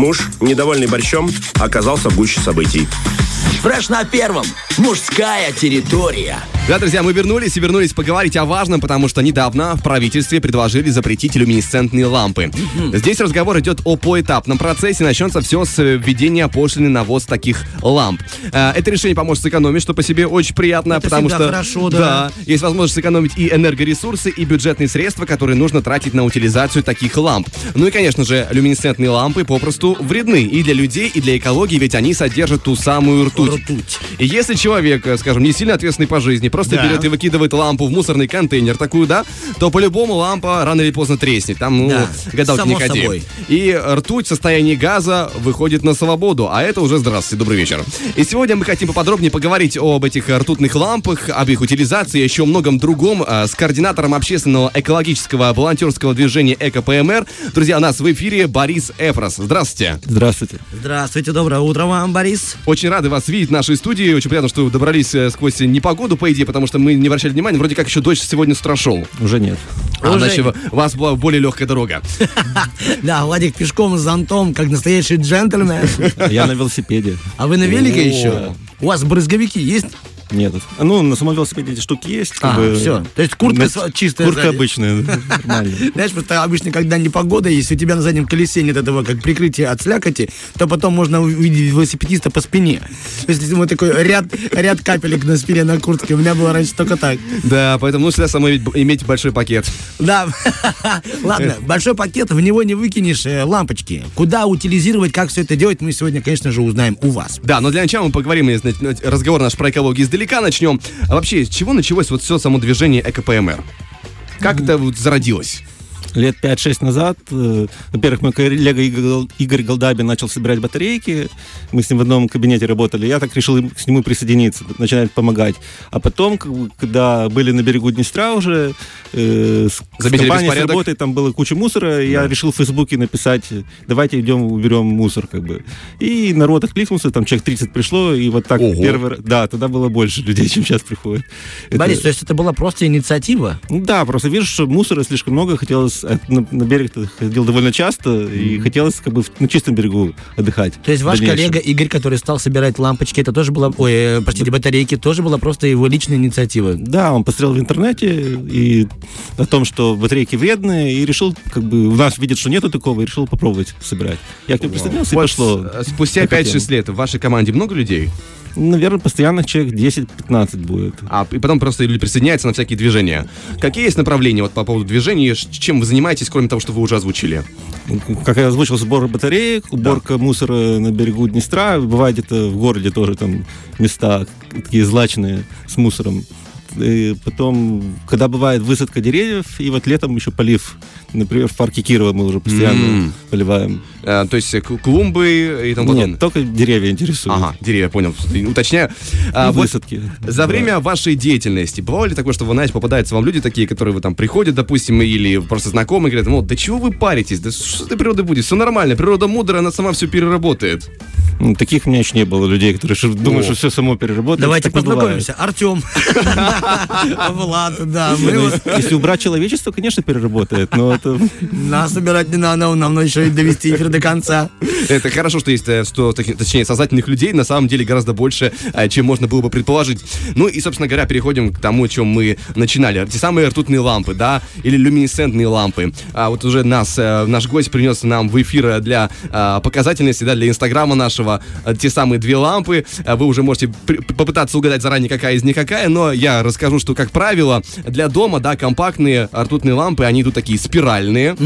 Муж, недовольный борщом, оказался в гуще событий. Фреш на первом. Мужская территория. Да, друзья, мы вернулись и вернулись поговорить о важном, потому что недавно в правительстве предложили запретить люминесцентные лампы. Здесь разговор идет о поэтапном процессе. Начнется все с введения пошлины на ввоз таких ламп. Э, Это решение поможет сэкономить, что по себе очень приятно, Это потому что хорошо, да. есть возможность сэкономить и энергоресурсы, и бюджетные средства, которые нужно тратить на утилизацию таких ламп. Ну и, конечно же, люминесцентные лампы попросту вредны и для людей, и для экологии, ведь они содержат ту самую ртуть. Ртуть. И если человек, э, скажем, не сильно ответственный по жизни, просто Да. берет и выкидывает лампу в мусорный контейнер такую, да, то по-любому лампа рано или поздно треснет. Там, ну, Да, гадалки не само ходи. собой. И ртуть в состоянии газа выходит на свободу, а это уже здравствуйте, добрый вечер. И сегодня мы хотим поподробнее поговорить об этих ртутных лампах, об их утилизации, еще о многом другом э, с координатором общественного экологического волонтерского движения ЭКПМР. Друзья, у нас в эфире Борис Эфрос. Здравствуйте. Здравствуйте. Здравствуйте, доброе утро вам, Борис. Очень рады вас видеть в нашей студии. Очень приятно, что вы добрались э, сквозь непогоду, по идее, потому что мы не обращали внимания. Вроде как еще дождь сегодня с утра шел. Уже нет. А, Уже значит, нет. у вас была более легкая дорога. Да, Владик пешком с зонтом, как настоящий джентльмен. Я на велосипеде. А вы на велике еще? У вас брызговики есть? Нет. Ну, на самом велосипеде эти штуки есть. как А, бы. все. То есть куртка На- чистая Куртка сзади. обычная. Знаешь, просто обычно, когда непогода есть, у тебя на заднем колесе нет этого как прикрытия от слякоти, то потом можно увидеть велосипедиста по спине. То есть вот такой ряд, ряд капелек на спине на куртке. У меня было раньше только так. Да, поэтому ну, всегда самой иметь- большой пакет. Да. Ладно, большой пакет, в него не выкинешь э, лампочки. Куда утилизировать, как все это делать, мы сегодня, конечно же, узнаем у вас. Да, но для начала мы поговорим, если разговор наш про экологию издалека начнем. А вообще, с чего началось вот все само движение ЭКПМР? Как это вот зародилось? Лет 5-6 назад, э, во-первых, мой коллега Игорь, Голдабин начал собирать батарейки. Мы с ним в одном кабинете работали. Я так решил к нему присоединиться, начинать помогать. А потом, как бы, когда были на берегу Днестра уже, э, с, Заметили компанией, с работой, там была куча мусора, и я решил в Фейсбуке написать, давайте идем уберем мусор, как бы. И народ откликнулся, там человек 30 пришло, и вот так Ого. первый раз. Да, тогда было больше людей, чем сейчас приходит. Это- Борис, то есть это была просто инициатива? да, просто вижу, что мусора слишком много, хотелось, на, на берег ходил довольно часто, и хотелось как бы в- на чистом берегу отдыхать. То есть ваш коллега Игорь, который стал собирать лампочки, это тоже была, ой, э, простите, батарейки, тоже была просто его личная инициатива. Да, он посмотрел в интернете и о том, что батарейки вредные, и решил, как бы, у нас видит, что нету такого, и решил попробовать собирать. Я к нему присоединился, и пошло. с- Спустя Эта 5-6 тема. лет в вашей команде много людей? Наверное, постоянных человек 10-15 будет. А и потом просто люди присоединяются на всякие движения. Какие есть направления вот по поводу движений? Чем вы занимаетесь, кроме того, что вы уже озвучили? Как я озвучил, сбор батареек, уборка мусора на берегу Днестра. Бывает где-то в городе тоже там места такие злачные с мусором. И потом, когда бывает высадка деревьев, и вот летом еще полив. Например, в парке Кирова мы уже постоянно М. поливаем. А, то есть э, клумбы и тому подобное? Нет, только деревья интересуют. Ага, деревья, понял. Уточняю. А, И вот высадки. За время вашей деятельности бывало ли такое, что вы, знаете, попадаются вам люди такие, которые вы там приходят, допустим, или просто знакомые, говорят, ну, да чего вы паритесь, да что ты природа будет, все нормально, природа мудрая, она сама все переработает. Ну, Таких у меня еще не было людей, которые думают, что все само переработает. Давайте познакомимся. Артем. Влад, да. мы Ну, Если убрать человечество, конечно, переработает, но это... Нас собирать не надо, нам надо еще и довести эфир до конца. Это хорошо, что есть, э, что, таки- точнее, сознательных людей, на самом деле гораздо больше, э, чем можно было бы предположить. Ну и, собственно говоря, переходим к тому, о чем мы начинали. Те самые ртутные лампы, да, или люминесцентные лампы. А вот уже нас, э, наш гость принес нам в эфир для э, показательности, да, для инстаграма нашего э, те самые две лампы. Э, Вы уже можете попытаться угадать заранее, какая из них какая, но я расскажу, что, как правило, для дома, да, компактные ртутные лампы, они идут такие спиральные.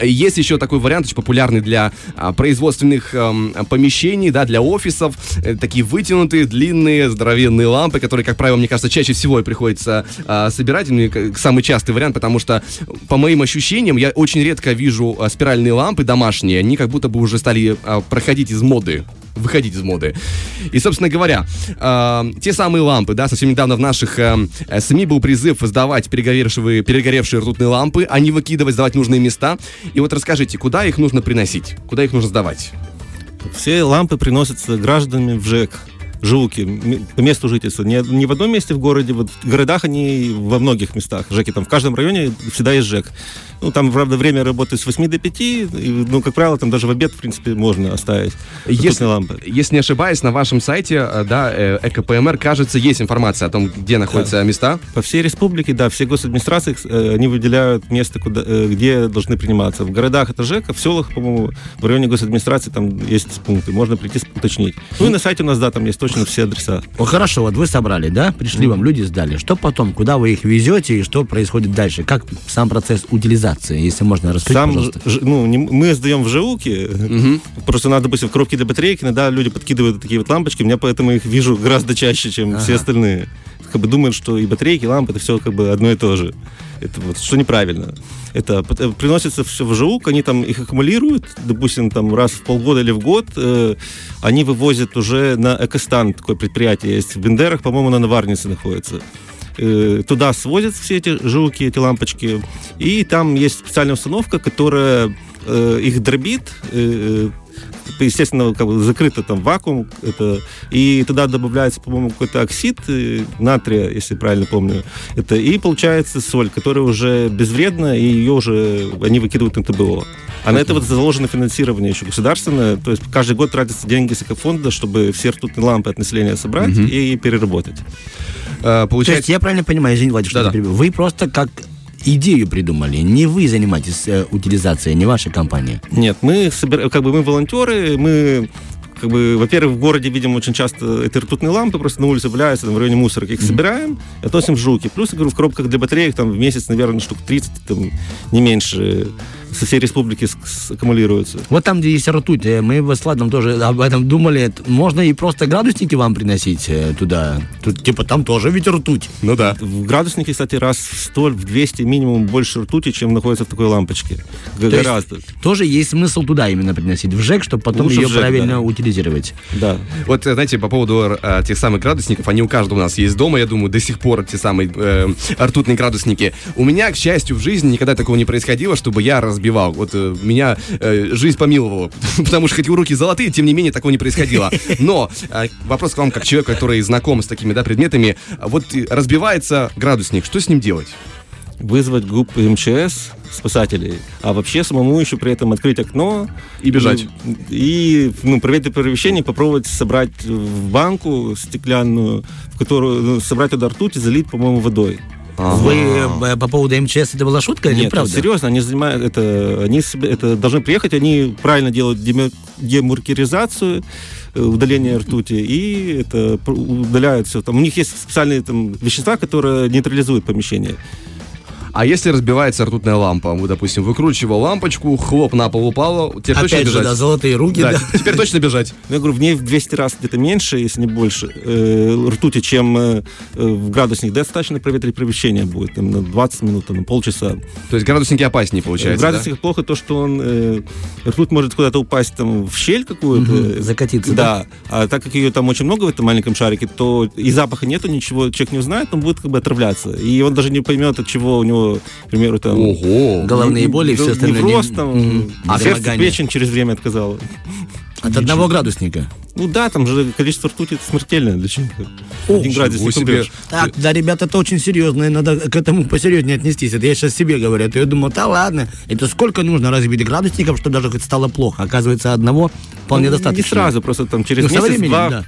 Есть еще такой вариант, очень популярный для а, производственных эм, помещений, да, для офисов. Э, такие вытянутые, длинные, здоровенные лампы, которые, как правило, мне кажется, чаще всего и приходится а, собирать. Ну, и самый частый вариант, потому что, по моим ощущениям, я очень редко вижу а, спиральные лампы домашние. Они как будто бы уже стали а, проходить из моды выходить из моды. И, собственно говоря, э, те самые лампы, да, совсем недавно в наших э, э, СМИ был призыв сдавать перегоревшие, перегоревшие ртутные лампы, а не выкидывать, сдавать нужные места. И вот расскажите, куда их нужно приносить? Куда их нужно сдавать? Все лампы приносятся гражданами в ЖЭК. М- по месту жительства. Не, не в одном месте в городе, вот в городах они во многих местах. ЖЭКи там в каждом районе всегда есть ЖЭК. Ну, там, правда, время работы с 8 до 5, и, ну, как правило, там даже в обед, в принципе, можно оставить Если, лампы. если не ошибаюсь, на вашем сайте, э, да, э, ЭКПМР, кажется, есть информация о том, где находятся места. По всей республике, да, все госадминистрации, э, они выделяют место, куда, где должны приниматься. В городах это ЖЭК, а в селах, по-моему, в районе госадминистрации там есть пункты, можно прийти уточнить. Ну и на сайте у нас, да, там есть точно все адреса. Ну, хорошо, вот вы собрали, да? Пришли вам люди, сдали. Что потом? Куда вы их везете и что происходит дальше? Как сам процесс утилизации, если можно раскрыть, Сам, пожалуйста? ж- ну, не- мы сдаем в ЖУКи, просто надо, допустим, в коробке для батарейки, иногда люди подкидывают такие вот лампочки, меня поэтому их вижу гораздо чаще, чем все остальные. Как бы думают, что и батарейки, и лампы, это все как бы одно и то же. Это вот, что неправильно. Это э, приносится все в ЖУК, они там их аккумулируют, допустим, там раз в полгода или в год, э, они вывозят уже на Экостан, такое предприятие есть в Бендерах, по-моему, на Наварнице находится. Э, туда свозят все эти жилки, эти лампочки, и там есть специальная установка, которая э, их дробит, э, э, естественно, как бы закрыто там вакуум, это, и туда добавляется, по-моему, какой-то оксид э, натрия, если правильно помню, это, и получается соль, которая уже безвредна, и ее уже они выкидывают на ТБО. А на это вот заложено финансирование еще государственное, то есть каждый год тратятся деньги с экофонда, чтобы все ртутные лампы от населения собрать и переработать. Э, То есть Получается, я правильно понимаю, извините, Владимир, что я перебил. Вы просто как идею придумали, не вы занимаетесь э, утилизацией, не ваша компания. Нет, мы собираем, как бы мы волонтеры, мы как бы, во-первых, в городе видим очень часто эти ртутные лампы, просто на улице валяются, там, в районе мусорок, их собираем, и относим в жуки. Плюс, я говорю, в коробках для батареек там в месяц, наверное, штук 30, там, не меньше, со всей республики аккумулируются. Вот там, где есть ртуть, э, мы с Владом тоже об этом думали, можно и просто градусники вам приносить э, туда. Тут, типа, там тоже ведь ртуть. ну да. В градуснике, кстати, раз в 100, в 200 минимум больше ртути, чем находится в такой лампочке. То есть Гораздо. Тоже есть смысл туда именно приносить, в ЖЭК, чтобы потом Лучше ее ЖЭК, правильно да. утилизировать. Да. Вот, э, знаете, по поводу э, тех самых градусников, они у каждого у нас есть дома, я думаю, до сих пор те самые э, ртутные градусники. У меня, к счастью, в жизни никогда такого не происходило, чтобы я разбивал. Вот э, меня э, жизнь помиловала, потому что хоть у руки золотые, тем не менее, такого не происходило. Но э, вопрос к вам, как человек, который знаком с такими да, предметами, вот э, разбивается градусник, что с ним делать? Вызвать ГУП МЧС, спасателей, а вообще самому еще при этом открыть окно И бежать. Ну, И ну, проверить перемещение, попробовать собрать в банку стеклянную, в которую ну, собрать туда ртуть и залить, по-моему, водой. Вы э, по поводу МЧС, это была шутка или Нет, правда? серьезно, они занимают это, они это должны приехать, они правильно делают демаркеризацию, э, удаление ртути, и это удаляют все. Там, у них есть специальные там, вещества, которые нейтрализуют помещение. А если разбивается ртутная лампа, вы, допустим, выкручивал лампочку, хлоп на пол упало, теперь точно Опять же, бежать? да, золотые руки, Да, да. теперь точно бежать. Ну, я говорю, в ней в 200 раз где-то меньше, если не больше, э, ртути, чем э, э, в градусник. Достаточно проветрить помещение будет, там, на 20 минут, там, на полчаса. То есть градусники опаснее в получается, да? градусниках плохо то, что он, э, ртуть может куда-то упасть там, в щель какую-то. Закатиться, Да. А так как ее там очень много в этом маленьком шарике, то и запаха нету, ничего человек не узнает, он будет как бы отравляться. И он даже не поймет, от чего у него, к примеру, там... Ого! Головные боли и все остальное. Невроз, не- там, Мгм. а сердце, печень через время отказала. От одного градусника. Ну да, там же количество ртути это смертельное для человека. Один градусник себе. Так, да, ребята, это очень серьезно, и надо к этому посерьезнее отнестись. Это я сейчас себе говорю. Это я думаю, да ладно, это сколько нужно разбить градусников, чтобы даже хоть стало плохо? Оказывается, одного вполне Ну, достаточно. Не сразу, просто там через Ну, со месяц, временем, два. да.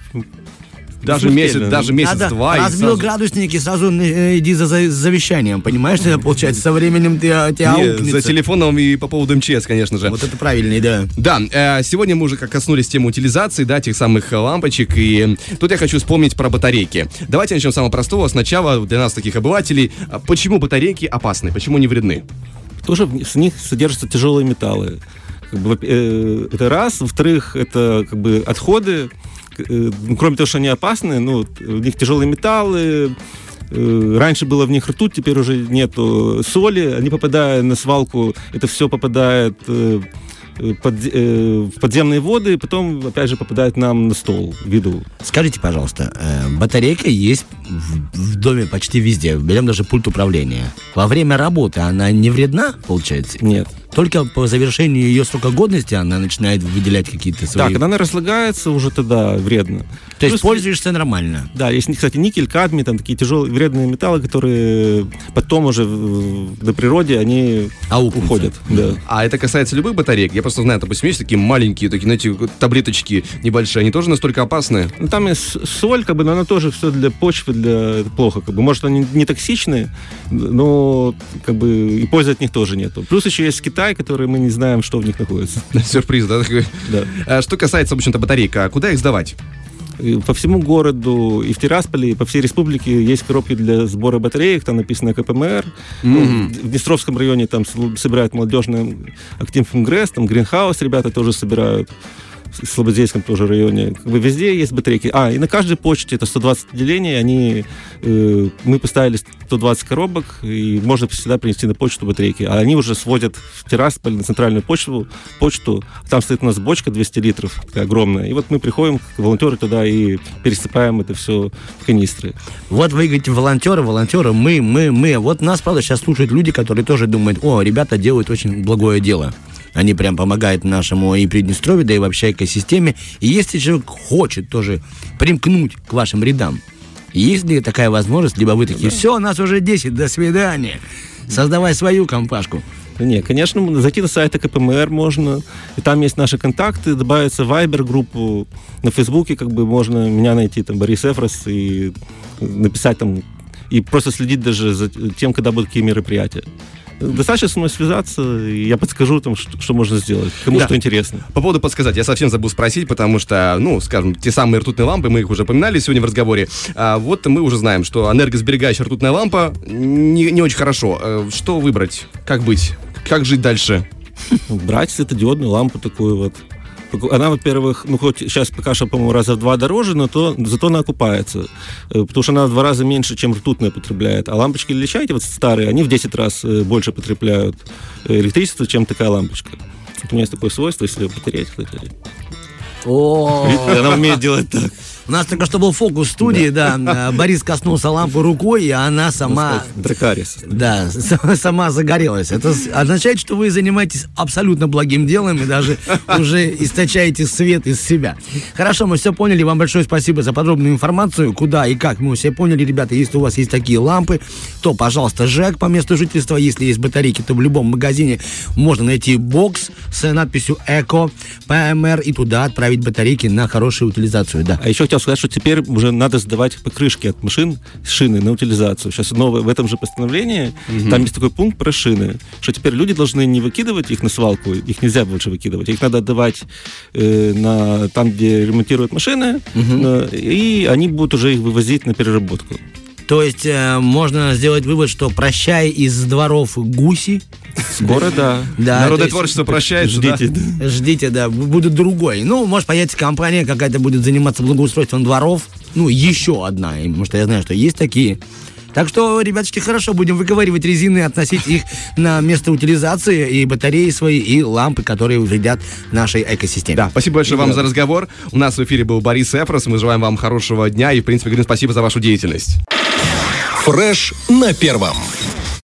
Даже месяц, даже месяц, Надо два. и разбил сразу- градусник и сразу э, иди за, за завещанием, понимаешь, что это получается? Со временем ты, тебя Не, аукнется. за телефоном и по поводу МЧС, конечно же. Вот это правильный, да. Да, э, сегодня мы уже как коснулись темы утилизации, да, тех самых э, лампочек, и тут я хочу вспомнить про батарейки. Давайте начнем с самого простого. Сначала для нас, таких обывателей, а почему батарейки опасны, почему не вредны? Тоже в в них содержатся тяжелые металлы. Как бы, во- э, это раз. Во-вторых, это как бы отходы. Э, ну, кроме того, что они опасны, ну, вот, в них тяжелые металлы. э, Раньше было в них ртуть, теперь уже нету соли. Они попадая на свалку, это все попадает э, э, под, э, в подземные воды, и потом, опять же, попадает нам на стол в виду. Скажите, пожалуйста, э, батарейка есть в, в доме почти везде. Берем даже пульт управления. Во время работы она не вредна, получается? Нет. Только по завершении ее срока годности она начинает выделять какие-то свои... Да, когда она разлагается, уже тогда вредно. То есть Плюс- пользуешься нормально. Да, есть, кстати, никель, кадмий, там такие тяжелые вредные металлы, которые потом уже на природе они Аукнутся. уходят. Да. А это касается любых батареек? Я просто знаю, допустим, есть такие маленькие, такие, знаете, таблеточки небольшие, они тоже настолько опасны? Ну, там есть соль, как бы, но она тоже все для почвы, для это плохо. Как бы. Может, они не токсичные, но как бы и пользы от них тоже нету. Плюс еще есть Китай, который мы не знаем, что в них находится. Сюрприз, да? Да. А Что касается, в общем-то, батареек, а куда их сдавать? По всему городу и в Тирасполе, и по всей республике есть коробки для сбора батареек, там написано КПМР. Ну, в Днестровском районе там собирают молодежный актив МГРЭС, там Гринхаус ребята тоже собирают. В Слободейском тоже районе. Как бы везде есть батарейки. А, и на каждой почте, это 120 отделений, они, э, мы поставили 120 коробок, и можно всегда принести на почту батарейки. А они уже сводят в Тирасполь на центральную почту, почту. Там стоит у нас бочка 200 литров, такая огромная. И вот мы приходим, волонтеры туда, и пересыпаем это все в канистры. Вот вы говорите, волонтеры, волонтеры, мы, мы, мы. Вот нас, правда, сейчас слушают люди, которые тоже думают, о, ребята делают очень благое дело. Они прям помогают нашему и Приднестровью, да и вообще экосистеме. И если человек хочет тоже примкнуть к вашим рядам, есть ли такая возможность, либо вы такие, все, нас уже 10, до свидания. Создавай свою компашку. Да Не, конечно, зайти на сайт КПМР можно, и там есть наши контакты, добавиться в Viber группу, на Фейсбуке как бы можно меня найти, там, Борис Эфрос, и написать там, и просто следить даже за тем, когда будут какие мероприятия. Достаточно со мной связаться, и я подскажу там, что, что можно сделать, кому Да. что интересно. По поводу подсказать, я совсем забыл спросить, потому что, ну, скажем, те самые ртутные лампы, мы их уже поминали сегодня в разговоре. А вот мы уже знаем, что энергосберегающая ртутная лампа не, не очень хорошо. Э, Что выбрать? Как быть? Как жить дальше? брать светодиодную лампу такую вот. Она, во-первых, ну хоть сейчас пока что, по-моему, раза в два дороже, но то, зато она окупается. Э, Потому что она в два раза меньше, чем ртутная потребляет. А лампочки Ильича, эти вот старые, они в 10 раз э, больше потребляют э, электричество, чем такая лампочка. Вот у меня есть такое свойство, если ее потереть, кстати. Она умеет делать так. У нас только что был фокус в студии, да. э, Борис коснулся лампы рукой, и она сама Дракарис. Да, сама загорелась. Это означает, что вы занимаетесь абсолютно благим делом и даже уже источаете свет из себя. Хорошо, мы все поняли. Вам большое спасибо за подробную информацию. Куда и как мы все поняли, ребята. Если у вас есть такие лампы, то, пожалуйста, ЖЭК по месту жительства. Если есть батарейки, то в любом магазине можно найти бокс с надписью «Эко», ПМР и туда отправить батарейки на хорошую утилизацию. Да. А еще хотел сказать, что теперь уже надо сдавать покрышки от машин, шины на утилизацию. Сейчас новое в этом же постановлении, там есть такой пункт про шины, что теперь люди должны не выкидывать их на свалку, их нельзя больше выкидывать, их надо отдавать э, на, там, где ремонтируют машины, э, и они будут уже их вывозить на переработку. То есть э, можно сделать вывод, что прощай из дворов гуси. Скоро, да. Да, Народное есть творчество прощается, да? Ждите. да. Ждите, да, будет другой. Ну, может, появится компания какая-то будет заниматься благоустройством дворов. Ну, еще одна, и, потому что я знаю, что есть такие. Так что, ребяточки, хорошо, будем выковыривать резины, относить их на место утилизации, и батареи свои, и лампы, которые вредят нашей экосистеме. Да, спасибо большое вам за разговор. У нас в эфире был Борис Эфрос. Мы желаем вам хорошего дня и, в принципе, говорим спасибо за вашу деятельность. Фреш на первом.